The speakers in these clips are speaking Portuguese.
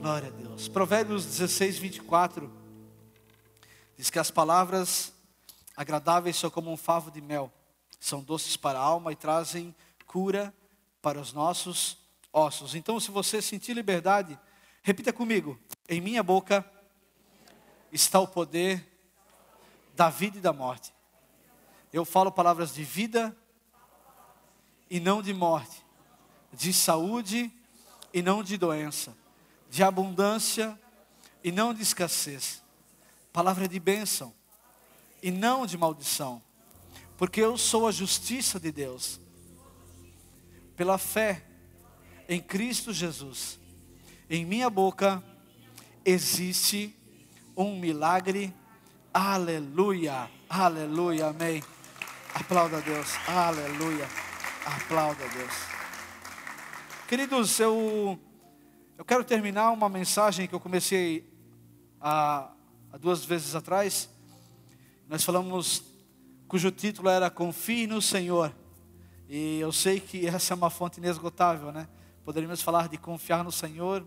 Glória a Deus. Provérbios 16, 24. Diz que as palavras agradáveis são como um favo de mel, são doces para a alma e trazem cura para os nossos ossos. Então, se você sentir liberdade, repita comigo: em minha boca está o poder da vida e da morte. Eu falo palavras de vida e não de morte, de saúde e não de doença, de abundância e não de escassez. Palavra de bênção e não de maldição, porque eu sou a justiça de Deus. Pela fé em Cristo Jesus, em minha boca existe um milagre. Aleluia, aleluia, amém. Aplauda a Deus, aleluia, aplauda a Deus. Queridos, eu, eu quero terminar uma mensagem que eu comecei há, há duas vezes atrás. Nós falamos, cujo título era Confie no Senhor. E eu sei que essa é uma fonte inesgotável, né? Poderíamos falar de confiar no Senhor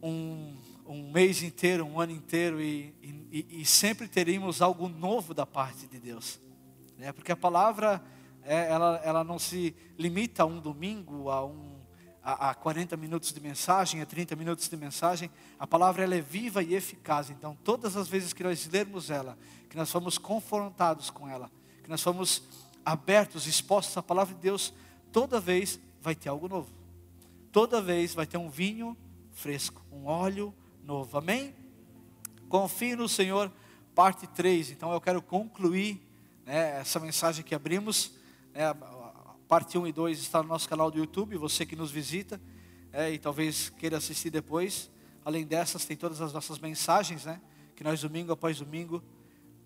um, um mês inteiro, um ano inteiro, e, e, e, sempre teríamos algo novo da parte de Deus. Né? Porque a palavra, é, ela, ela não se limita a um domingo, a, um, a, a 40 minutos de mensagem, a 30 minutos de mensagem. A palavra ela é viva e eficaz. Então, todas as vezes que nós lermos ela, que nós fomos confrontados com ela, que nós fomos abertos, expostos à palavra de Deus, toda vez vai ter algo novo. Toda vez vai ter um vinho fresco, um óleo novo. Amém? Confie no Senhor, parte 3. Então eu quero concluir né, essa mensagem que abrimos. Né, parte 1 e 2 está no nosso canal do YouTube, você que nos visita é, e talvez queira assistir depois. Além dessas, tem todas as nossas mensagens, né? Que nós domingo após domingo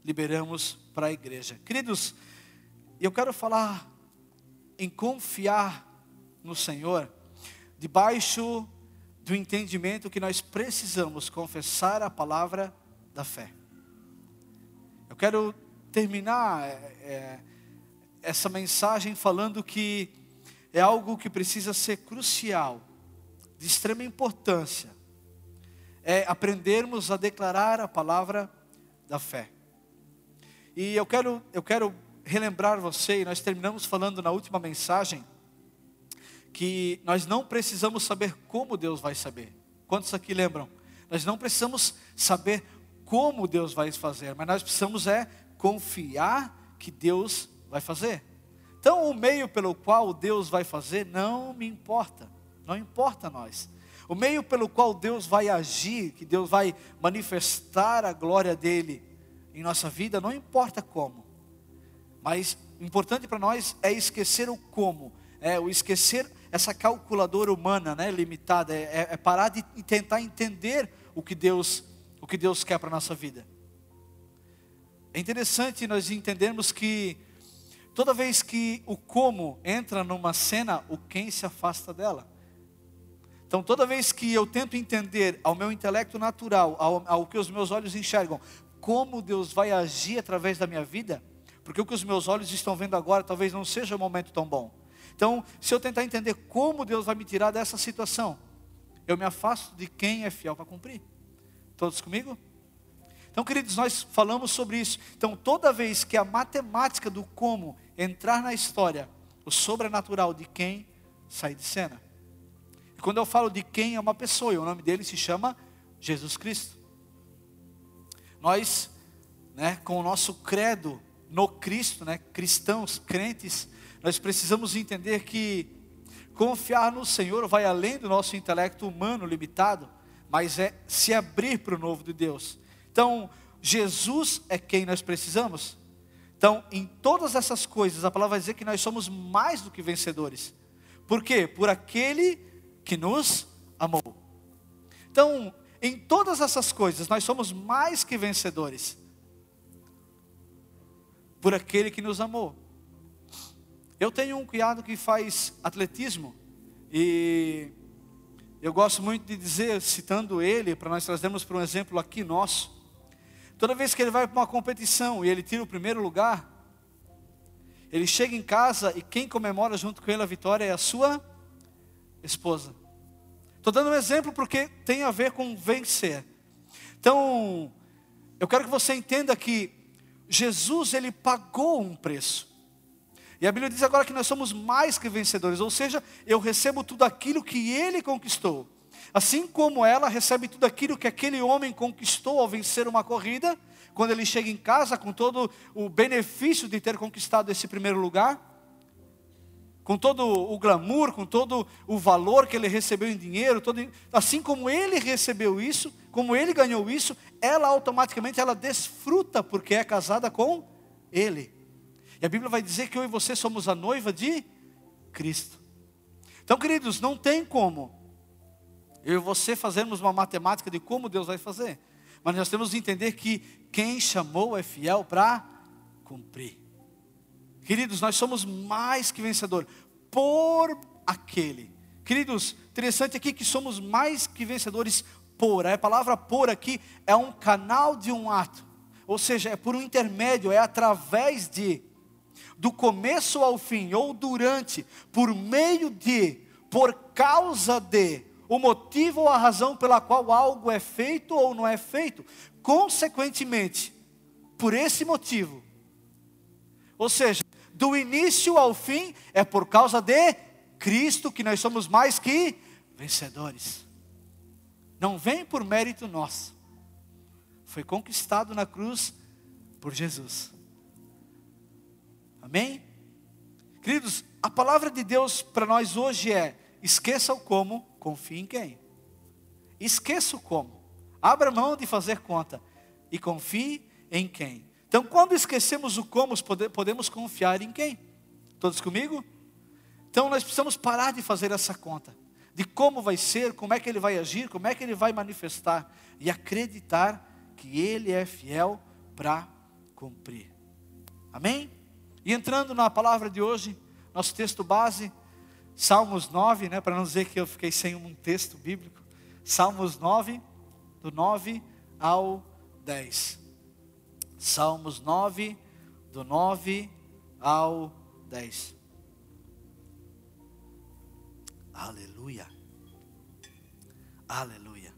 liberamos para a igreja. Queridos, eu quero falar em confiar no Senhor, debaixo do entendimento que nós precisamos confessar a palavra da fé. Eu quero terminar é, é, essa mensagem falando que é algo que precisa ser crucial, de extrema importância, é aprendermos a declarar a palavra da fé. E eu quero, eu quero relembrar você, e nós terminamos falando na última mensagem, que nós não precisamos saber como Deus vai saber. Quantos aqui lembram? Nós não precisamos saber como Deus vai fazer, mas nós precisamos é confiar que Deus vai fazer. Então, o meio pelo qual Deus vai fazer não me importa, não importa a nós. O meio pelo qual Deus vai agir, que Deus vai manifestar a glória dele em nossa vida, não importa como. Mas importante para nós é esquecer o como, é o esquecer essa calculadora humana, né, limitada, é, é, parar de tentar entender o que Deus, o que Deus quer para nossa vida. É interessante nós entendermos que toda vez que o como entra numa cena, o quem se afasta dela. Então, toda vez que eu tento entender ao meu intelecto natural, ao, ao que os meus olhos enxergam, como Deus vai agir através da minha vida, porque o que os meus olhos estão vendo agora talvez não seja um momento tão bom. Então, se eu tentar entender como Deus vai me tirar dessa situação, eu me afasto de quem é fiel para cumprir. Todos comigo? Então, queridos, nós falamos sobre isso. Então, toda vez que a matemática do como entrar na história, o sobrenatural de quem sai de cena. E quando eu falo de quem é uma pessoa, e o nome dele se chama Jesus Cristo. Nós, né, com o nosso credo no Cristo, né, cristãos, crentes, nós precisamos entender que confiar no Senhor vai além do nosso intelecto humano limitado, mas é se abrir para o novo de Deus. Então, Jesus é quem nós precisamos. Então, em todas essas coisas, a palavra vai dizer que nós somos mais do que vencedores. Por quê? Por aquele que nos amou. Então, em todas essas coisas, nós somos mais que vencedores. Por aquele que nos amou. Eu tenho um cunhado que faz atletismo e eu gosto muito de dizer, citando ele, para nós trazermos para um exemplo aqui nosso. Toda vez que ele vai para uma competição e ele tira o primeiro lugar, ele chega em casa e quem comemora junto com ele a vitória é a sua esposa. Estou dando um exemplo porque tem a ver com vencer. Então, eu quero que você entenda que Jesus ele pagou um preço. E a Bíblia diz agora que nós somos mais que vencedores, ou seja, eu recebo tudo aquilo que ele conquistou. Assim como ela recebe tudo aquilo que aquele homem conquistou ao vencer uma corrida, quando ele chega em casa com todo o benefício de ter conquistado esse primeiro lugar, com todo o glamour, com todo o valor que ele recebeu em dinheiro, todo, assim como ele recebeu isso, como ele ganhou isso, ela automaticamente ela desfruta porque é casada com ele. E a Bíblia vai dizer que eu e você somos a noiva de Cristo. Então, queridos, não tem como eu e você fazermos uma matemática de como Deus vai fazer. Mas nós temos que entender que quem chamou é fiel para cumprir. Queridos, nós somos mais que vencedor por aquele. Queridos, interessante aqui que somos mais que vencedores por. A palavra por aqui é um canal de um ato. Ou seja, é por um intermédio, é através de do começo ao fim, ou durante, por meio de, por causa de, o motivo ou a razão pela qual algo é feito ou não é feito. Consequentemente, por esse motivo, ou seja, do início ao fim, é por causa de Cristo que nós somos mais que vencedores. Não vem por mérito nosso, foi conquistado na cruz por Jesus. Amém? Queridos, a palavra de Deus para nós hoje é: esqueça o como, confie em quem. Esqueça o como, abra mão de fazer conta e confie em quem. Então, quando esquecemos o como, podemos confiar em quem? Todos comigo? Então, nós precisamos parar de fazer essa conta de como vai ser, como é que ele vai agir, como é que ele vai manifestar e acreditar que ele é fiel para cumprir. Amém? E entrando na palavra de hoje, nosso texto base, Salmos 9, né, para não dizer que eu fiquei sem um texto bíblico. Salmos 9, do 9 ao 10. Salmos 9, do 9 ao 10. Aleluia. Aleluia.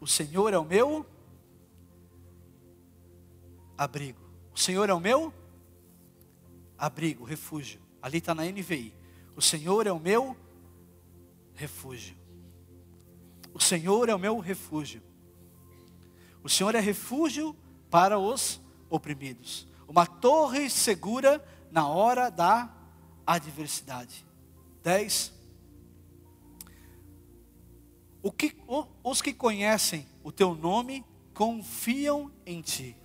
O Senhor é o meu abrigo. O Senhor é o meu abrigo, refúgio. Ali está na NVI. O Senhor é o meu refúgio. O Senhor é o meu refúgio. O Senhor é refúgio para os oprimidos. Uma torre segura na hora da adversidade. 10. O que, os que conhecem o teu nome confiam em ti.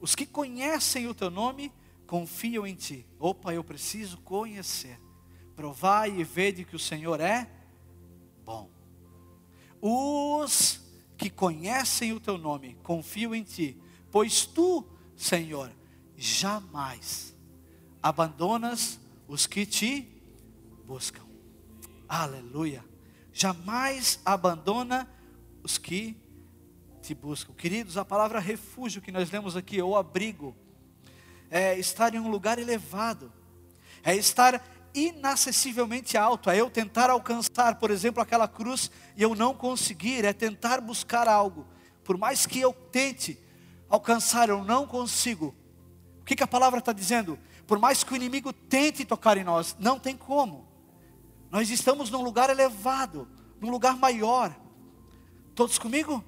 Os que conhecem o teu nome confiam em ti. Opa, eu preciso conhecer. Provai e vede que o Senhor é bom. Os que conhecem o teu nome confiam em ti, pois tu, Senhor, jamais abandonas os que te buscam. Aleluia. Jamais abandona os que te buscam. Queridos, a palavra refúgio que nós lemos aqui, ou abrigo, é estar em um lugar elevado, é estar inacessivelmente alto, é eu tentar alcançar, por exemplo, aquela cruz e eu não conseguir, é tentar buscar algo, por mais que eu tente alcançar, eu não consigo. O que, que a palavra está dizendo? Por mais que o inimigo tente tocar em nós, não tem como. Nós estamos num lugar elevado, num lugar maior. Todos comigo?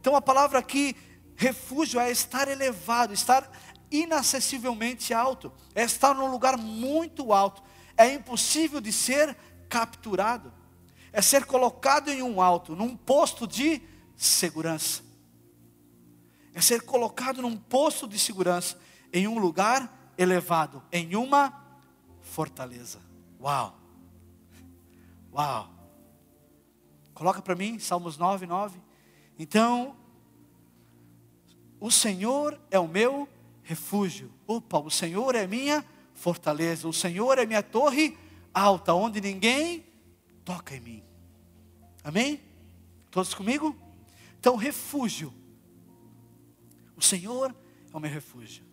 Então a palavra aqui, refúgio, é estar elevado, estar inacessivelmente alto, é estar num lugar muito alto, é impossível de ser capturado, é ser colocado em um alto, num posto de segurança, é ser colocado num posto de segurança, em um lugar elevado, em uma fortaleza. Uau! Uau! Coloca para mim, Salmos 9, 9. Então, o Senhor é o meu refúgio. Opa, o Senhor é minha fortaleza. O Senhor é minha torre alta, onde ninguém toca em mim. Amém? Todos comigo? Então, refúgio. O Senhor é o meu refúgio.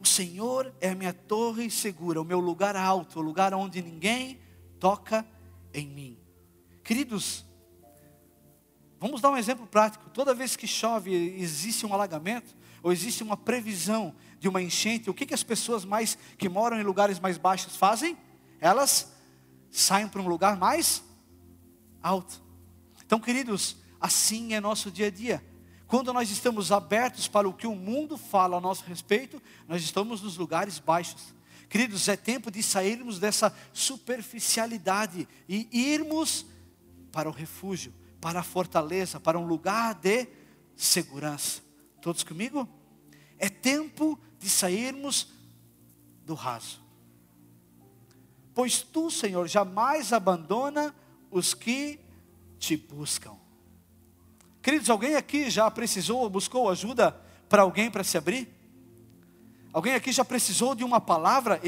O Senhor é a minha torre segura, o meu lugar alto, o lugar onde ninguém toca em mim. Queridos, vamos dar um exemplo prático. Toda vez que chove, existe um alagamento, ou existe uma previsão de uma enchente, o que, que as pessoas mais que moram em lugares mais baixos fazem? Elas saem para um lugar mais alto. Então, queridos, assim é nosso dia a dia. Quando nós estamos abertos para o que o mundo fala a nosso respeito, nós estamos nos lugares baixos. Queridos, é tempo de sairmos dessa superficialidade e irmos para o refúgio, para a fortaleza, para um lugar de segurança. Todos comigo? É tempo de sairmos do raso. Pois tu, Senhor, jamais abandona os que te buscam. Queridos, alguém aqui já precisou ou buscou ajuda para alguém para se abrir? Alguém aqui já precisou de uma palavra?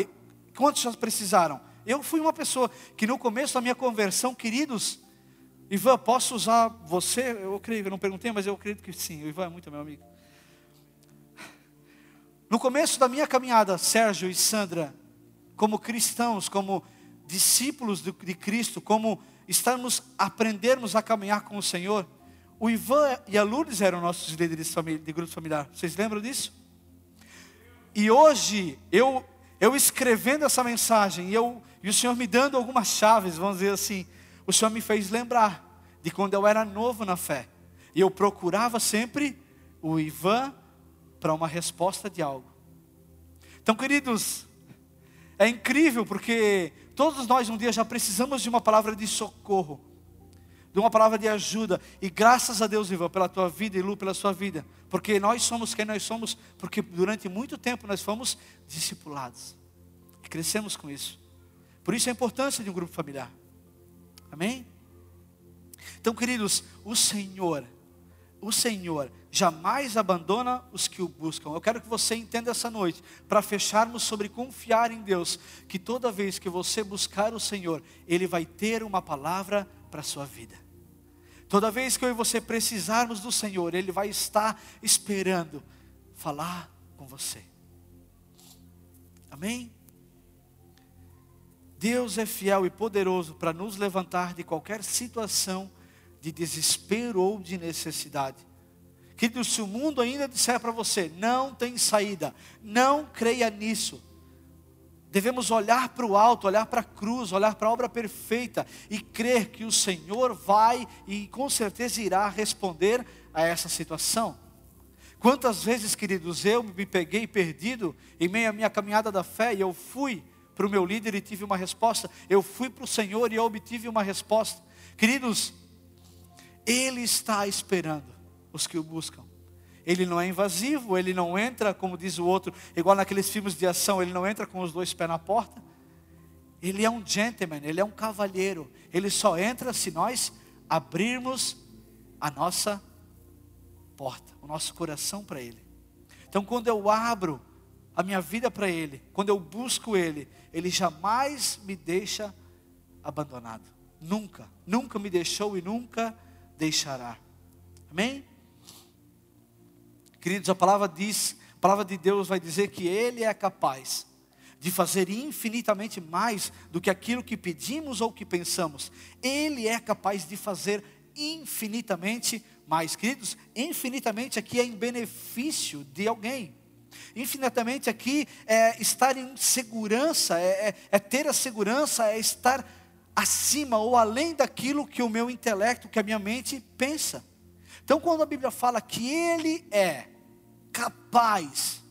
Quantos já precisaram? Eu fui uma pessoa que no começo da minha conversão, queridos, Ivan, posso usar você? Eu creio, eu não perguntei, mas eu acredito que sim. O Ivan é muito meu amigo. No começo da minha caminhada, Sérgio e Sandra, como cristãos, como discípulos de Cristo, como estamos aprendermos a caminhar com o Senhor, o Ivan e a Lourdes eram nossos líderes de grupo familiar. Vocês lembram disso? E hoje, eu, eu escrevendo essa mensagem, e, eu, e o Senhor me dando algumas chaves, vamos dizer assim, o Senhor me fez lembrar de quando eu era novo na fé. E eu procurava sempre o Ivan para uma resposta de algo. Então, queridos, é incrível porque todos nós um dia já precisamos de uma palavra de socorro de uma palavra de ajuda. E graças a Deus, Ivan, pela tua vida e Lu, pela sua vida. Porque nós somos quem nós somos, porque durante muito tempo nós fomos discipulados. E crescemos com isso. Por isso a importância de um grupo familiar. Amém? Então, queridos, o Senhor, o Senhor jamais abandona os que o buscam. Eu quero que você entenda essa noite, para fecharmos sobre confiar em Deus, que toda vez que você buscar o Senhor, Ele vai ter uma palavra para a sua vida. Toda vez que eu e você precisarmos do Senhor, Ele vai estar esperando falar com você. Amém? Deus é fiel e poderoso para nos levantar de qualquer situação de desespero ou de necessidade. Que se o mundo ainda disser para você, não tem saída, não creia nisso, Devemos olhar para o alto, olhar para a cruz, olhar para a obra perfeita e crer que o Senhor vai e com certeza irá responder a essa situação. Quantas vezes, queridos, eu me peguei perdido em meio à minha caminhada da fé e eu fui para o meu líder e tive uma resposta, eu fui para o Senhor e eu obtive uma resposta. Queridos, Ele está esperando os que o buscam. Ele não é invasivo, ele não entra, como diz o outro, igual naqueles filmes de ação, ele não entra com os dois pés na porta. Ele é um gentleman, ele é um cavalheiro. Ele só entra se nós abrirmos a nossa porta, o nosso coração para Ele. Então, quando eu abro a minha vida para Ele, quando eu busco Ele, Ele jamais me deixa abandonado. Nunca, nunca me deixou e nunca deixará. Amém? Queridos, a palavra diz, a palavra de Deus vai dizer que Ele é capaz de fazer infinitamente mais do que aquilo que pedimos ou que pensamos. Ele é capaz de fazer infinitamente mais. Queridos, infinitamente aqui é em benefício de alguém. Infinitamente aqui é estar em segurança, é, é, é ter a segurança, é estar acima ou além daquilo que o meu intelecto, que a minha mente pensa. Então, quando a Bíblia fala que Ele é capaz,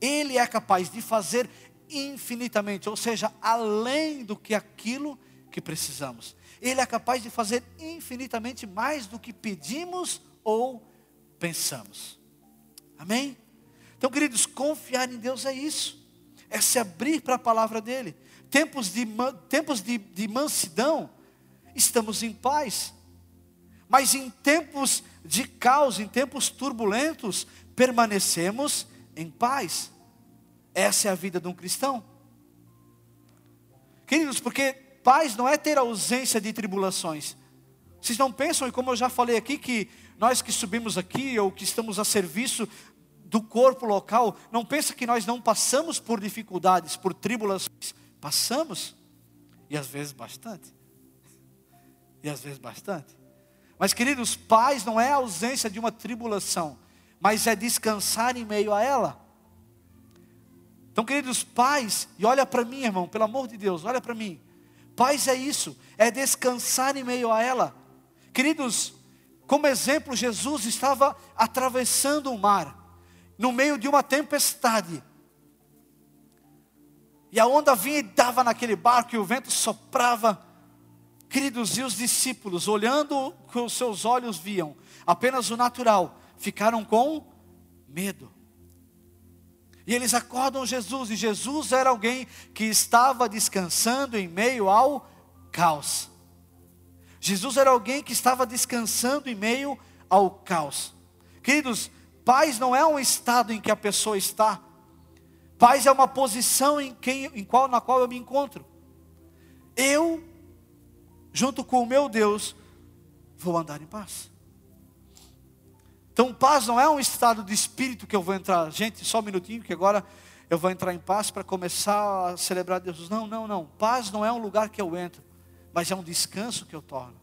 Ele é capaz de fazer infinitamente, ou seja, além do que aquilo que precisamos. Ele é capaz de fazer infinitamente mais do que pedimos ou pensamos. Amém? Então, queridos, confiar em Deus é isso, é se abrir para a palavra dEle. Tempos de, tempos de, de mansidão, estamos em paz. Mas em tempos de caos, em tempos turbulentos, permanecemos em paz. Essa é a vida de um cristão. Queridos, porque paz não é ter ausência de tribulações. Vocês não pensam, e como eu já falei aqui, que nós que subimos aqui, ou que estamos a serviço do corpo local, não pensa que nós não passamos por dificuldades, por tribulações. Passamos, e às vezes bastante. E às vezes bastante. Mas, queridos, paz não é a ausência de uma tribulação, mas é descansar em meio a ela. Então, queridos, paz, e olha para mim, irmão, pelo amor de Deus, olha para mim. Paz é isso, é descansar em meio a ela. Queridos, como exemplo, Jesus estava atravessando o mar, no meio de uma tempestade. E a onda vinha e dava naquele barco, e o vento soprava. Queridos, e os discípulos, olhando o que os seus olhos viam, apenas o natural, ficaram com medo. E eles acordam Jesus, e Jesus era alguém que estava descansando em meio ao caos. Jesus era alguém que estava descansando em meio ao caos. Queridos, paz não é um estado em que a pessoa está. Paz é uma posição em, quem, em qual, na qual eu me encontro. Eu, junto com o meu Deus, vou andar em paz. Então, paz não é um estado de espírito que eu vou entrar. Gente, só um minutinho, que agora eu vou entrar em paz para começar a celebrar Deus. Não, não, não. Paz não é um lugar que eu entro mas é um descanso que eu torno.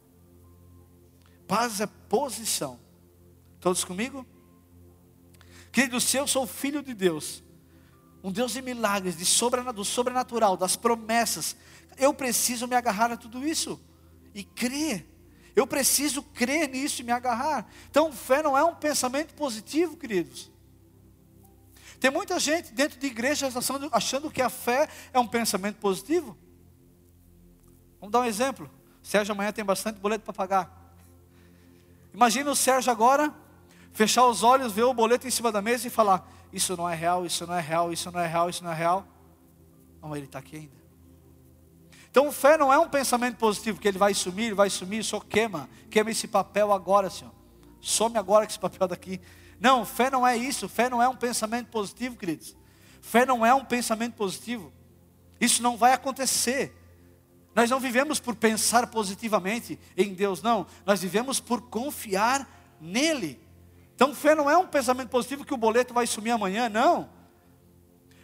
Paz é posição. Todos comigo? Querido, se eu sou filho de Deus, um Deus de milagres, de sobrenatural, do sobrenatural, das promessas, eu preciso me agarrar a tudo isso e crer. Eu preciso crer nisso e me agarrar. Então, fé não é um pensamento positivo, queridos. Tem muita gente dentro de igrejas achando, achando que a fé é um pensamento positivo. Vamos dar um exemplo. Sérgio amanhã tem bastante boleto para pagar. Imagina o Sérgio agora fechar os olhos, ver o boleto em cima da mesa e falar: Isso não é real, isso não é real, isso não é real, isso não é real. Não, ele está aqui ainda. Então, fé não é um pensamento positivo, que ele vai sumir, ele vai sumir, só queima, queima esse papel agora, Senhor. Some agora com esse papel daqui. Não, fé não é isso, fé não é um pensamento positivo, queridos. Fé não é um pensamento positivo. Isso não vai acontecer. Nós não vivemos por pensar positivamente em Deus, não. Nós vivemos por confiar nele. Então, fé não é um pensamento positivo que o boleto vai sumir amanhã, não.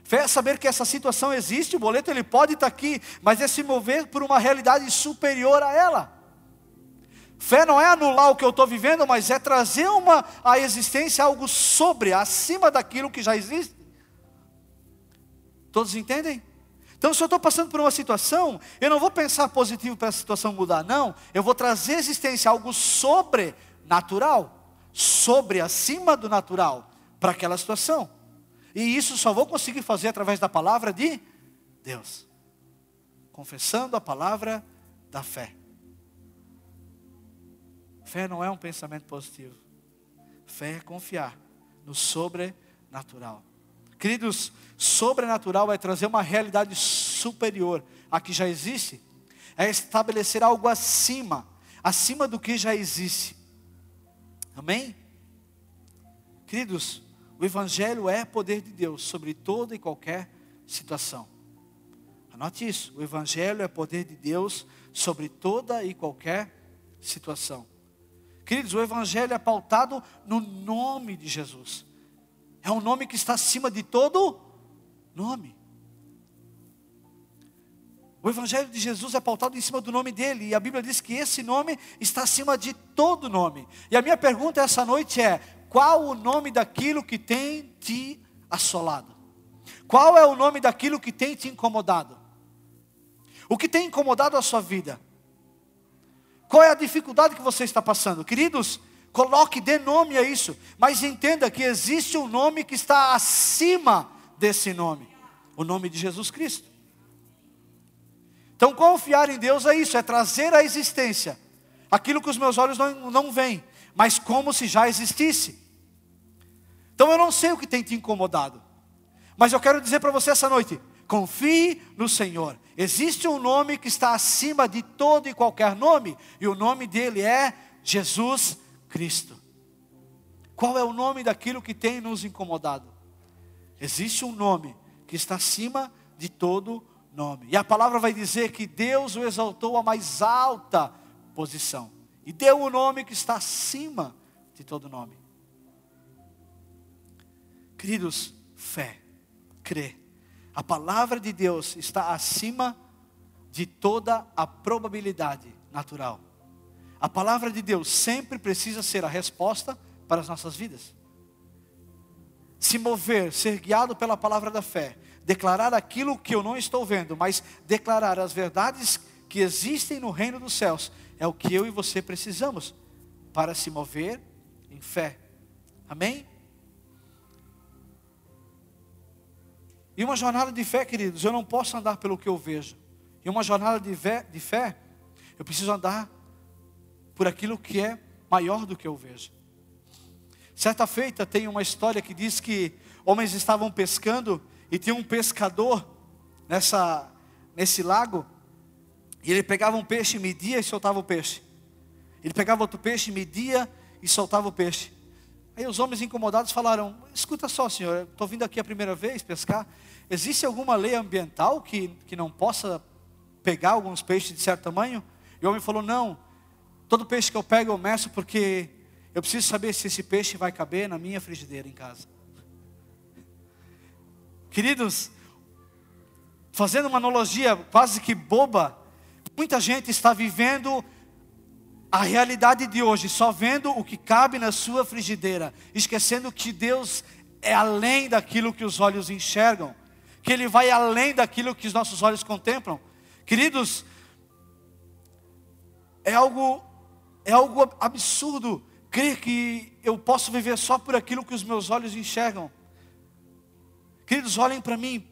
Fé é saber que essa situação existe, o boleto ele pode estar aqui, mas é se mover por uma realidade superior a ela. Fé não é anular o que eu estou vivendo, mas é trazer uma, a existência algo sobre, acima daquilo que já existe. Todos entendem? Então, se eu estou passando por uma situação, eu não vou pensar positivo para a situação mudar, não. Eu vou trazer existência, algo sobrenatural, sobre, acima do natural, para aquela situação. E isso só vou conseguir fazer através da palavra de Deus, confessando a palavra da fé. Fé não é um pensamento positivo, fé é confiar no sobrenatural. Queridos, sobrenatural é trazer uma realidade superior à que já existe, é estabelecer algo acima, acima do que já existe. Amém? Queridos, o Evangelho é poder de Deus sobre toda e qualquer situação. Anote isso: o Evangelho é poder de Deus sobre toda e qualquer situação. Queridos, o Evangelho é pautado no nome de Jesus. É um nome que está acima de todo nome. O Evangelho de Jesus é pautado em cima do nome dele, e a Bíblia diz que esse nome está acima de todo nome. E a minha pergunta essa noite é: qual o nome daquilo que tem te assolado? Qual é o nome daquilo que tem te incomodado? O que tem incomodado a sua vida? Qual é a dificuldade que você está passando? Queridos, Coloque, dê nome a isso, mas entenda que existe um nome que está acima desse nome o nome de Jesus Cristo. Então, confiar em Deus é isso, é trazer à existência aquilo que os meus olhos não, não veem, mas como se já existisse. Então, eu não sei o que tem te incomodado, mas eu quero dizer para você essa noite: confie no Senhor. Existe um nome que está acima de todo e qualquer nome, e o nome dele é Jesus Cristo. Qual é o nome daquilo que tem nos incomodado? Existe um nome que está acima de todo nome. E a palavra vai dizer que Deus o exaltou à mais alta posição. E deu o nome que está acima de todo nome. Queridos, fé, crê. A palavra de Deus está acima de toda a probabilidade natural. A palavra de Deus sempre precisa ser a resposta para as nossas vidas. Se mover, ser guiado pela palavra da fé, declarar aquilo que eu não estou vendo, mas declarar as verdades que existem no reino dos céus, é o que eu e você precisamos para se mover em fé. Amém? E uma jornada de fé, queridos, eu não posso andar pelo que eu vejo. E uma jornada de fé, de fé, eu preciso andar por aquilo que é maior do que eu vejo. Certa feita tem uma história que diz que homens estavam pescando e tinha um pescador nessa, nesse lago, e ele pegava um peixe, media e soltava o peixe. Ele pegava outro peixe, media e soltava o peixe. Aí os homens incomodados falaram: Escuta só, senhor, estou vindo aqui a primeira vez pescar. Existe alguma lei ambiental que, que não possa pegar alguns peixes de certo tamanho? E o homem falou: Não, todo peixe que eu pego eu meço porque eu preciso saber se esse peixe vai caber na minha frigideira em casa. Queridos, fazendo uma analogia quase que boba, muita gente está vivendo a realidade de hoje, só vendo o que cabe na sua frigideira, esquecendo que Deus é além daquilo que os olhos enxergam, que Ele vai além daquilo que os nossos olhos contemplam. Queridos, é algo, é algo absurdo crer que eu posso viver só por aquilo que os meus olhos enxergam. Queridos, olhem para mim.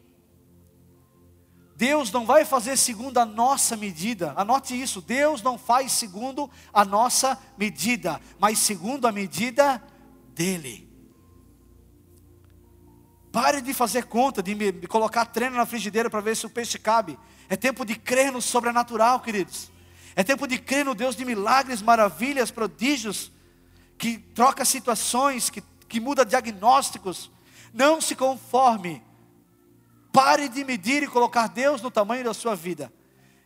Deus não vai fazer segundo a nossa medida, anote isso: Deus não faz segundo a nossa medida, mas segundo a medida dEle. Pare de fazer conta, de me colocar treino na frigideira para ver se o peixe cabe. É tempo de crer no sobrenatural, queridos. É tempo de crer no Deus de milagres, maravilhas, prodígios, que troca situações, que, que muda diagnósticos. Não se conforme. Pare de medir e colocar Deus no tamanho da sua vida.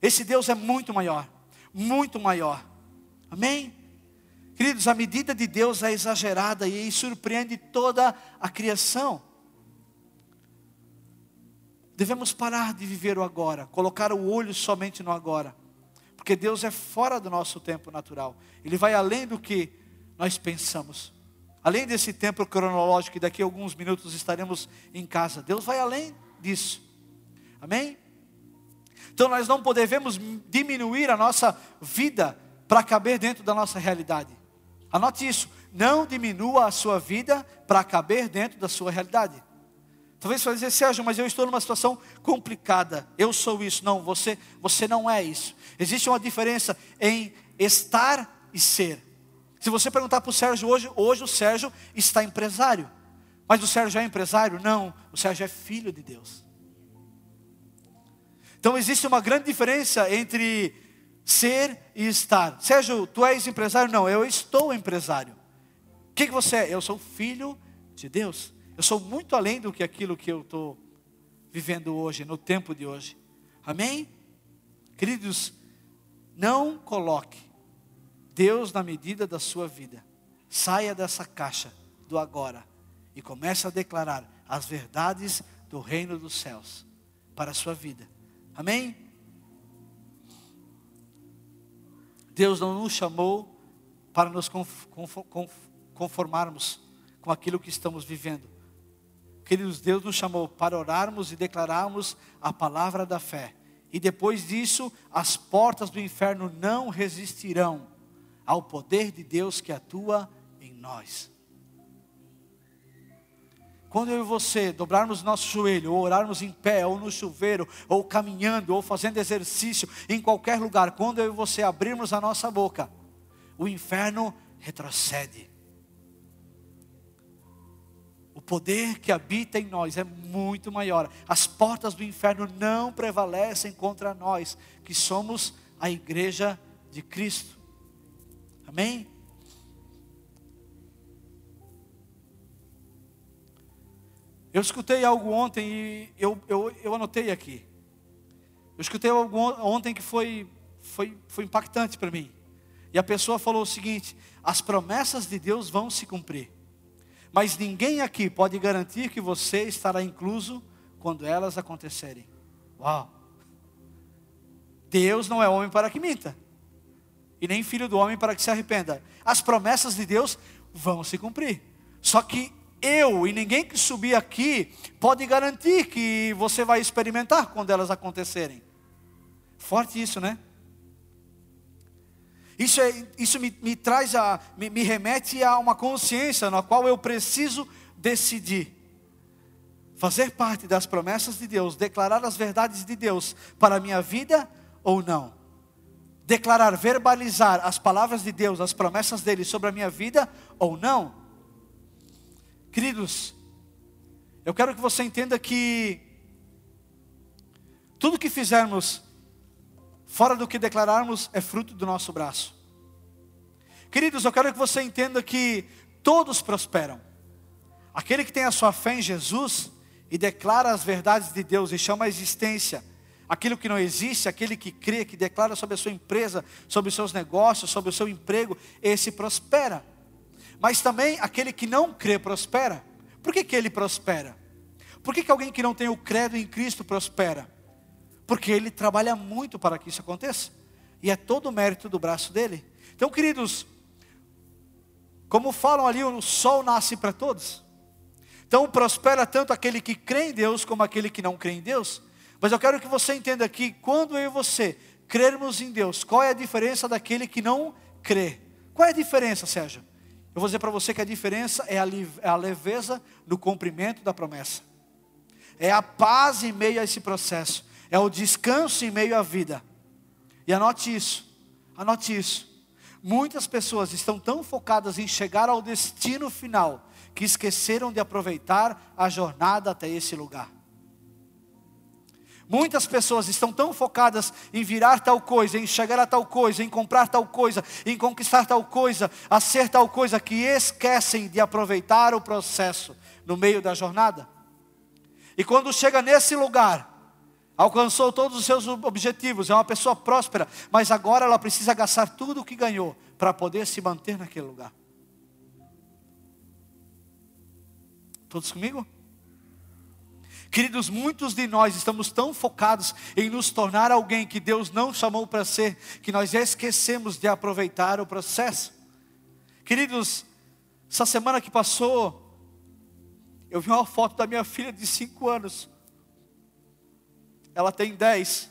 Esse Deus é muito maior, muito maior. Amém? Queridos, a medida de Deus é exagerada e surpreende toda a criação. Devemos parar de viver o agora, colocar o olho somente no agora, porque Deus é fora do nosso tempo natural, Ele vai além do que nós pensamos. Além desse tempo cronológico, que daqui a alguns minutos estaremos em casa, Deus vai além disso, amém? Então nós não podemos diminuir a nossa vida para caber dentro da nossa realidade. Anote isso, não diminua a sua vida para caber dentro da sua realidade. Talvez você dizer, Sérgio, mas eu estou numa situação complicada. Eu sou isso. Não, você, você não é isso. Existe uma diferença em estar e ser. Se você perguntar para o Sérgio hoje, hoje o Sérgio está empresário. Mas o Sérgio é empresário? Não, o Sérgio é filho de Deus. Então existe uma grande diferença entre ser e estar. Sérgio, tu és empresário? Não, eu estou empresário. O que, que você é? Eu sou filho de Deus. Eu sou muito além do que aquilo que eu estou vivendo hoje, no tempo de hoje. Amém? Queridos, não coloque Deus na medida da sua vida. Saia dessa caixa do agora e comece a declarar as verdades do reino dos céus para a sua vida. Amém? Deus não nos chamou para nos conformarmos com aquilo que estamos vivendo, Queridos, Deus nos chamou para orarmos e declararmos a palavra da fé. E depois disso, as portas do inferno não resistirão ao poder de Deus que atua em nós. Quando eu e você dobrarmos nosso joelho, ou orarmos em pé, ou no chuveiro, ou caminhando, ou fazendo exercício, em qualquer lugar, quando eu e você abrirmos a nossa boca, o inferno retrocede. O poder que habita em nós é muito maior. As portas do inferno não prevalecem contra nós, que somos a igreja de Cristo. Amém? Eu escutei algo ontem e eu, eu, eu anotei aqui. Eu escutei algo ontem que foi, foi, foi impactante para mim. E a pessoa falou o seguinte: as promessas de Deus vão se cumprir. Mas ninguém aqui pode garantir que você estará incluso quando elas acontecerem. Uau! Deus não é homem para que minta. e nem filho do homem para que se arrependa. As promessas de Deus vão se cumprir. Só que eu e ninguém que subir aqui pode garantir que você vai experimentar quando elas acontecerem. Forte isso, né? Isso, é, isso me, me traz a, me, me remete a uma consciência na qual eu preciso decidir fazer parte das promessas de Deus, declarar as verdades de Deus para a minha vida ou não. Declarar, verbalizar as palavras de Deus, as promessas dele sobre a minha vida ou não. Queridos, eu quero que você entenda que tudo que fizermos fora do que declararmos é fruto do nosso braço. Queridos, eu quero que você entenda que todos prosperam. Aquele que tem a sua fé em Jesus e declara as verdades de Deus e chama a existência aquilo que não existe, aquele que crê, que declara sobre a sua empresa, sobre os seus negócios, sobre o seu emprego, esse prospera. Mas também aquele que não crê prospera. Por que, que ele prospera? Por que, que alguém que não tem o credo em Cristo prospera? Porque ele trabalha muito para que isso aconteça. E é todo o mérito do braço dele. Então, queridos, como falam ali, o sol nasce para todos. Então, prospera tanto aquele que crê em Deus como aquele que não crê em Deus. Mas eu quero que você entenda que quando eu e você crermos em Deus, qual é a diferença daquele que não crê? Qual é a diferença, Sérgio? Eu vou dizer para você que a diferença é a, é leveza no cumprimento da promessa. É a paz em meio a esse processo. É o descanso em meio à vida. E anote isso. Anote isso. Muitas pessoas estão tão focadas em chegar ao destino final que esqueceram de aproveitar a jornada até esse lugar. Muitas pessoas estão tão focadas em virar tal coisa, em chegar a tal coisa, em comprar tal coisa, em conquistar tal coisa, a ser tal coisa, que esquecem de aproveitar o processo no meio da jornada. E quando chega nesse lugar, alcançou todos os seus objetivos, é uma pessoa próspera, mas agora ela precisa gastar tudo o que ganhou para poder se manter naquele lugar. Todos comigo? Queridos, muitos de nós estamos tão focados em nos tornar alguém que Deus não chamou para ser, que nós esquecemos de aproveitar o processo. Queridos, essa semana que passou, eu vi uma foto da minha filha de 5 anos. Ela tem 10.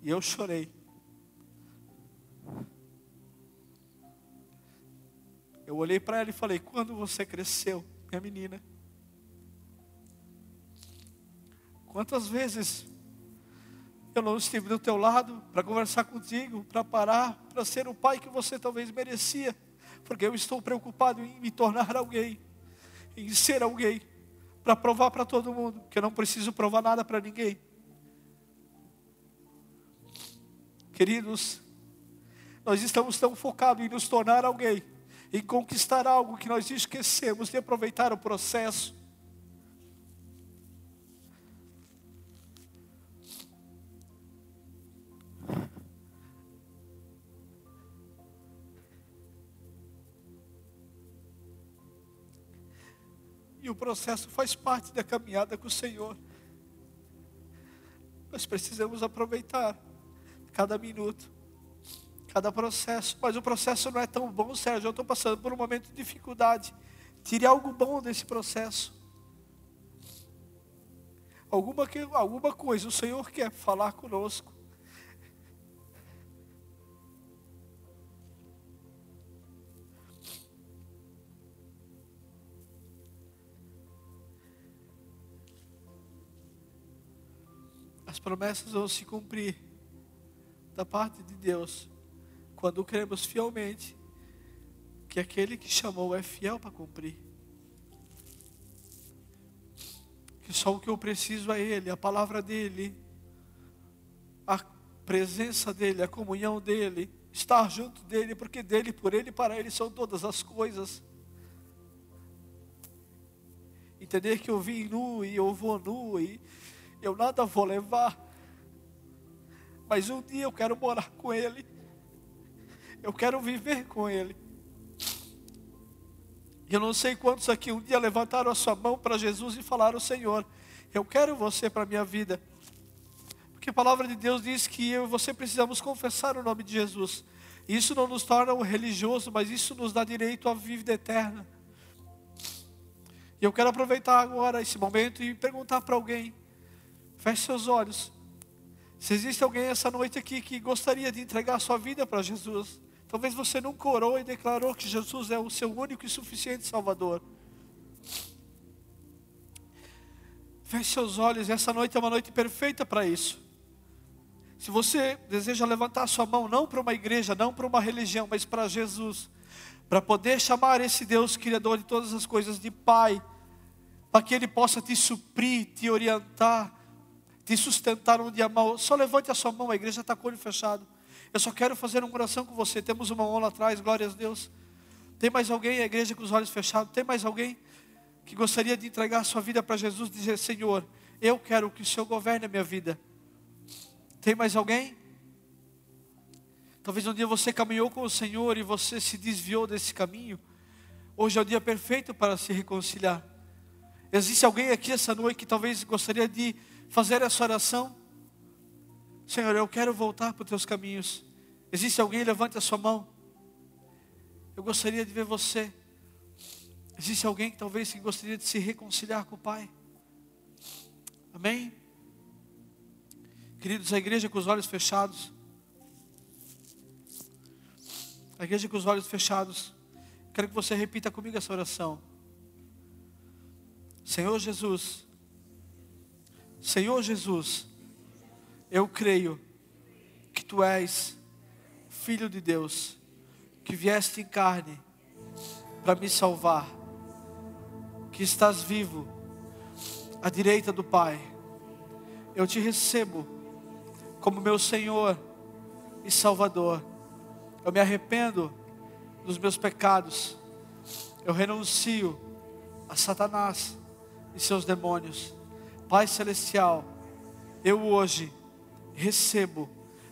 E eu chorei. Eu olhei para ela e falei: Quando você cresceu, minha menina? Quantas vezes eu não estive do teu lado para conversar contigo, para parar, para ser o pai que você talvez merecia, porque eu estou preocupado em me tornar alguém, em ser alguém, para provar para todo mundo que eu não preciso provar nada para ninguém. Queridos, nós estamos tão focados em nos tornar alguém, em conquistar algo que nós esquecemos de aproveitar o processo. E o processo faz parte da caminhada com o Senhor. Nós precisamos aproveitar cada minuto, cada processo. Mas o processo não é tão bom, Sérgio. Eu estou passando por um momento de dificuldade. Tire algo bom desse processo. Alguma, alguma coisa o Senhor quer falar conosco. Promessas vão se cumprir da parte de Deus quando cremos fielmente que aquele que chamou é fiel para cumprir. Que só o que eu preciso é Ele, a palavra dEle, a presença dEle, a comunhão dEle, estar junto dEle, porque dEle, por Ele e para Ele são todas as coisas. Entender que eu vim nu e eu vou nu e eu nada vou levar, mas um dia eu quero morar com Ele, eu quero viver com Ele. Eu não sei quantos aqui um dia levantaram a sua mão para Jesus e falaram: Senhor, eu quero você para a minha vida, porque a palavra de Deus diz que eu e você precisamos confessar o nome de Jesus. Isso não nos torna um religioso, mas isso nos dá direito à vida eterna. E eu quero aproveitar agora esse momento e perguntar para alguém: feche seus olhos. Se existe alguém essa noite aqui que gostaria de entregar a sua vida para Jesus, talvez você nunca orou e declarou que Jesus é o seu único e suficiente Salvador. Feche seus olhos, essa noite é uma noite perfeita para isso. Se você deseja levantar a sua mão, não para uma igreja, não para uma religião, mas para Jesus, para poder chamar esse Deus Criador de todas as coisas de Pai, para que Ele possa te suprir, te orientar, te sustentar um dia mal. Só levante a sua mão, a igreja está com o olho fechado. Eu só quero fazer uma oração com você. Temos uma mão lá atrás, glória a Deus. Tem mais alguém, a igreja com os olhos fechados? Tem mais alguém que gostaria de entregar a sua vida para Jesus e dizer: Senhor, eu quero que o Senhor governe a minha vida? Tem mais alguém? Talvez um dia você caminhou com o Senhor e você se desviou desse caminho. Hoje é o dia perfeito para se reconciliar. Existe alguém aqui essa noite que talvez gostaria de fazer essa oração? Senhor, eu quero voltar para os teus caminhos. Existe alguém? Levante a sua mão. Eu gostaria de ver você. Existe alguém que talvez que gostaria de se reconciliar com o Pai? Amém? Queridos, a igreja com os olhos fechados. A igreja com os olhos fechados. Quero que você repita comigo essa oração. Senhor Jesus, Senhor Jesus, eu creio que Tu és Filho de Deus, que vieste em carne para me salvar, que estás vivo à direita do Pai. Eu te recebo como meu Senhor e Salvador. Eu me arrependo dos meus pecados. Eu renuncio a Satanás e seus demônios. Pai celestial, eu hoje recebo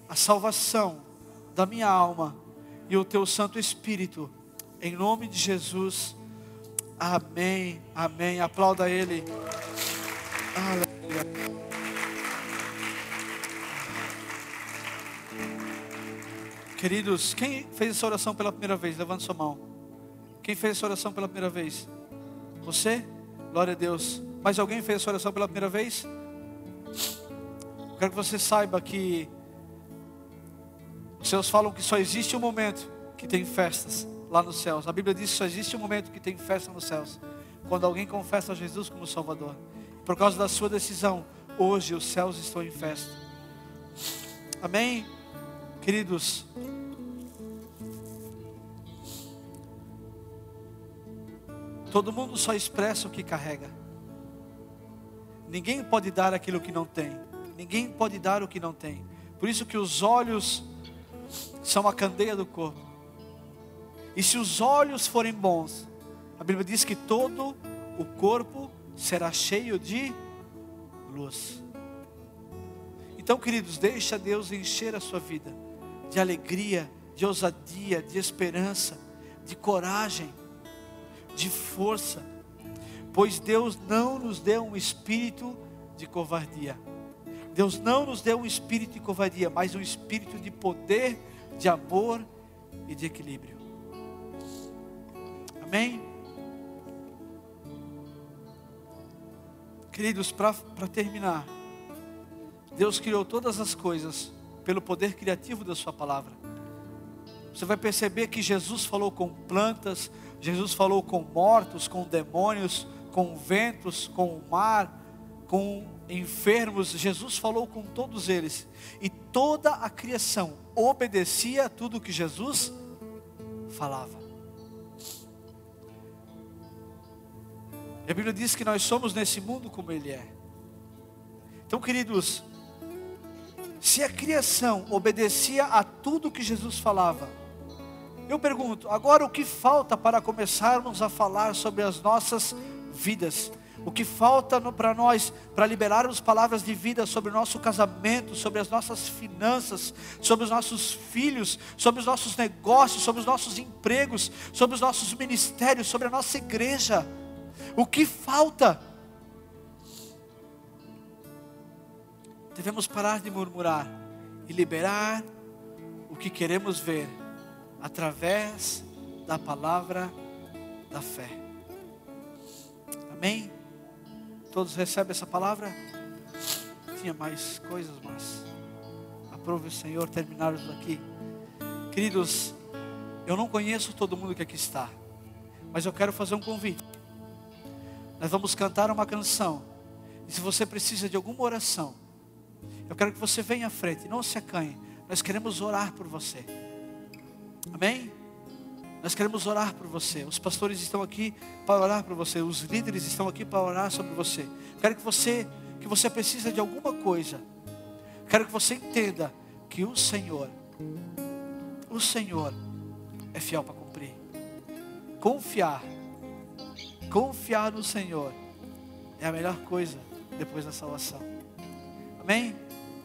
a salvação da minha alma e o teu Santo Espírito. Em nome de Jesus. Amém. Amém. Aplauda ele. Aleluia. Queridos, quem fez essa oração pela primeira vez? Levante sua mão. Quem fez essa oração pela primeira vez? Você? Glória a Deus. Mais alguém fez essa oração pela primeira vez? Eu quero que você saiba que os céus falam que só existe um momento que tem festas lá nos céus. A Bíblia diz que só existe um momento que tem festa nos céus. Quando alguém confessa a Jesus como Salvador. Por causa da sua decisão, hoje os céus estão em festa. Amém? Queridos, todo mundo só expressa o que carrega. Ninguém pode dar aquilo que não tem. Ninguém pode dar o que não tem. Por isso que os olhos são a candeia do corpo. E se os olhos forem bons, a Bíblia diz que todo o corpo será cheio de luz. Então, queridos, deixa Deus encher a sua vida de alegria, de ousadia, de esperança, de coragem, de força, pois Deus não nos deu um espírito de covardia. Deus não nos deu um espírito de covardia, mas um espírito de poder, de amor e de equilíbrio. Amém? Queridos, para terminar, Deus criou todas as coisas pelo poder criativo da Sua palavra. Você vai perceber que Jesus falou com plantas, Jesus falou com mortos, com demônios, com ventos, com o mar, com enfermos. Jesus falou com todos eles. E toda a criação obedecia a tudo que Jesus falava. E a Bíblia diz que nós somos nesse mundo como Ele é. Então, queridos, se a criação obedecia a tudo que Jesus falava, eu pergunto, agora o que falta para começarmos a falar sobre as nossas vidas? O que falta para nós, para liberarmos palavras de vida sobre o nosso casamento, sobre as nossas finanças, sobre os nossos filhos, sobre os nossos negócios, sobre os nossos empregos, sobre os nossos ministérios, sobre a nossa igreja? O que falta? devemos parar de murmurar e liberar o que queremos ver através da palavra da fé. Amém? Todos recebem essa palavra? Tinha mais coisas, mas aprove o Senhor terminarmos aqui. Queridos, eu não conheço todo mundo que aqui está, mas eu quero fazer um convite. Nós vamos cantar uma canção. E se você precisa de alguma oração, eu quero que você venha à frente, não se acanhe. Nós queremos orar por você. Amém? Nós queremos orar por você. Os pastores estão aqui para orar por você. Os líderes estão aqui para orar sobre você. Quero que você, que você precisa de alguma coisa. Quero que você entenda que o Senhor, o Senhor é fiel para cumprir. Confiar, confiar no Senhor é a melhor coisa depois da salvação. Amém?